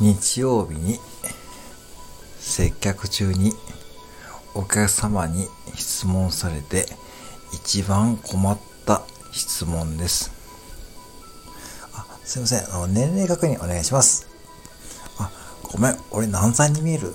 日曜日に接客中にお客様に質問されて一番困った質問です。あ、すいません。あの年齢確認お願いします。あ、ごめん。俺何歳に見える？